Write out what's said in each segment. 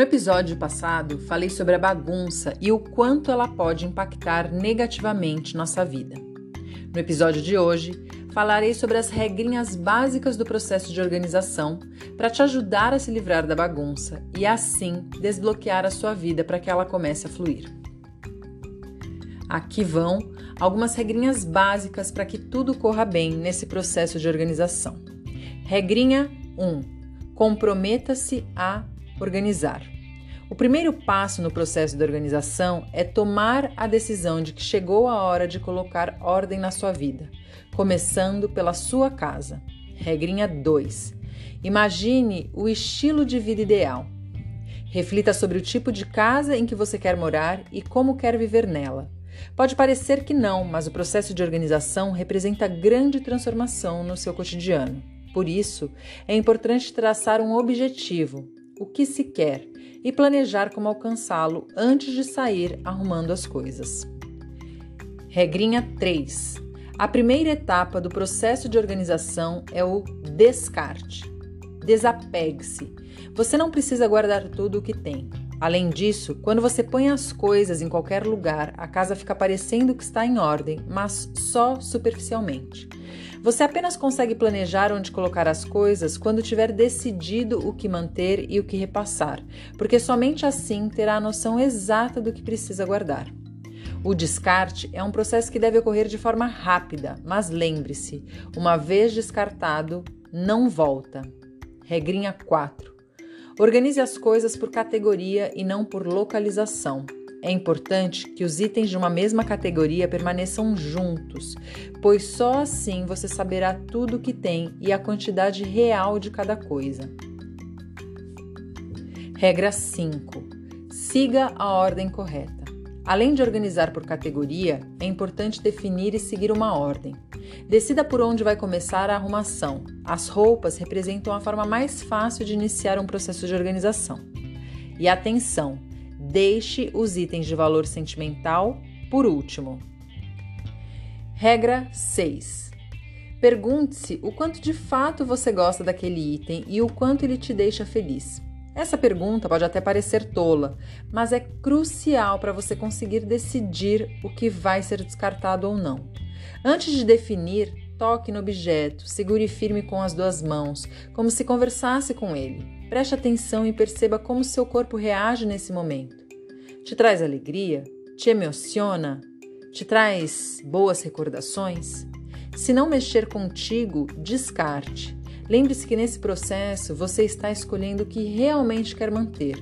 No episódio passado, falei sobre a bagunça e o quanto ela pode impactar negativamente nossa vida. No episódio de hoje, falarei sobre as regrinhas básicas do processo de organização para te ajudar a se livrar da bagunça e assim desbloquear a sua vida para que ela comece a fluir. Aqui vão algumas regrinhas básicas para que tudo corra bem nesse processo de organização. Regrinha 1: comprometa-se a organizar. O primeiro passo no processo de organização é tomar a decisão de que chegou a hora de colocar ordem na sua vida, começando pela sua casa. Regrinha 2. Imagine o estilo de vida ideal. Reflita sobre o tipo de casa em que você quer morar e como quer viver nela. Pode parecer que não, mas o processo de organização representa grande transformação no seu cotidiano. Por isso, é importante traçar um objetivo, o que se quer e planejar como alcançá-lo antes de sair arrumando as coisas. Regrinha 3. A primeira etapa do processo de organização é o descarte. Desapegue-se. Você não precisa guardar tudo o que tem. Além disso, quando você põe as coisas em qualquer lugar, a casa fica parecendo que está em ordem, mas só superficialmente. Você apenas consegue planejar onde colocar as coisas quando tiver decidido o que manter e o que repassar, porque somente assim terá a noção exata do que precisa guardar. O descarte é um processo que deve ocorrer de forma rápida, mas lembre-se: uma vez descartado, não volta. Regrinha 4. Organize as coisas por categoria e não por localização. É importante que os itens de uma mesma categoria permaneçam juntos, pois só assim você saberá tudo o que tem e a quantidade real de cada coisa. Regra 5. Siga a ordem correta. Além de organizar por categoria, é importante definir e seguir uma ordem. Decida por onde vai começar a arrumação. As roupas representam a forma mais fácil de iniciar um processo de organização. E atenção! Deixe os itens de valor sentimental por último. Regra 6. Pergunte-se o quanto de fato você gosta daquele item e o quanto ele te deixa feliz. Essa pergunta pode até parecer tola, mas é crucial para você conseguir decidir o que vai ser descartado ou não. Antes de definir, toque no objeto, segure firme com as duas mãos, como se conversasse com ele. Preste atenção e perceba como seu corpo reage nesse momento. Te traz alegria? Te emociona? Te traz boas recordações? Se não mexer contigo, descarte. Lembre-se que nesse processo você está escolhendo o que realmente quer manter.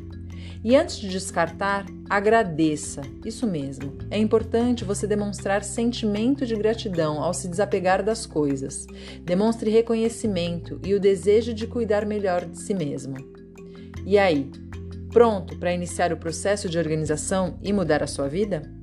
E antes de descartar, agradeça. Isso mesmo. É importante você demonstrar sentimento de gratidão ao se desapegar das coisas. Demonstre reconhecimento e o desejo de cuidar melhor de si mesmo. E aí, pronto para iniciar o processo de organização e mudar a sua vida?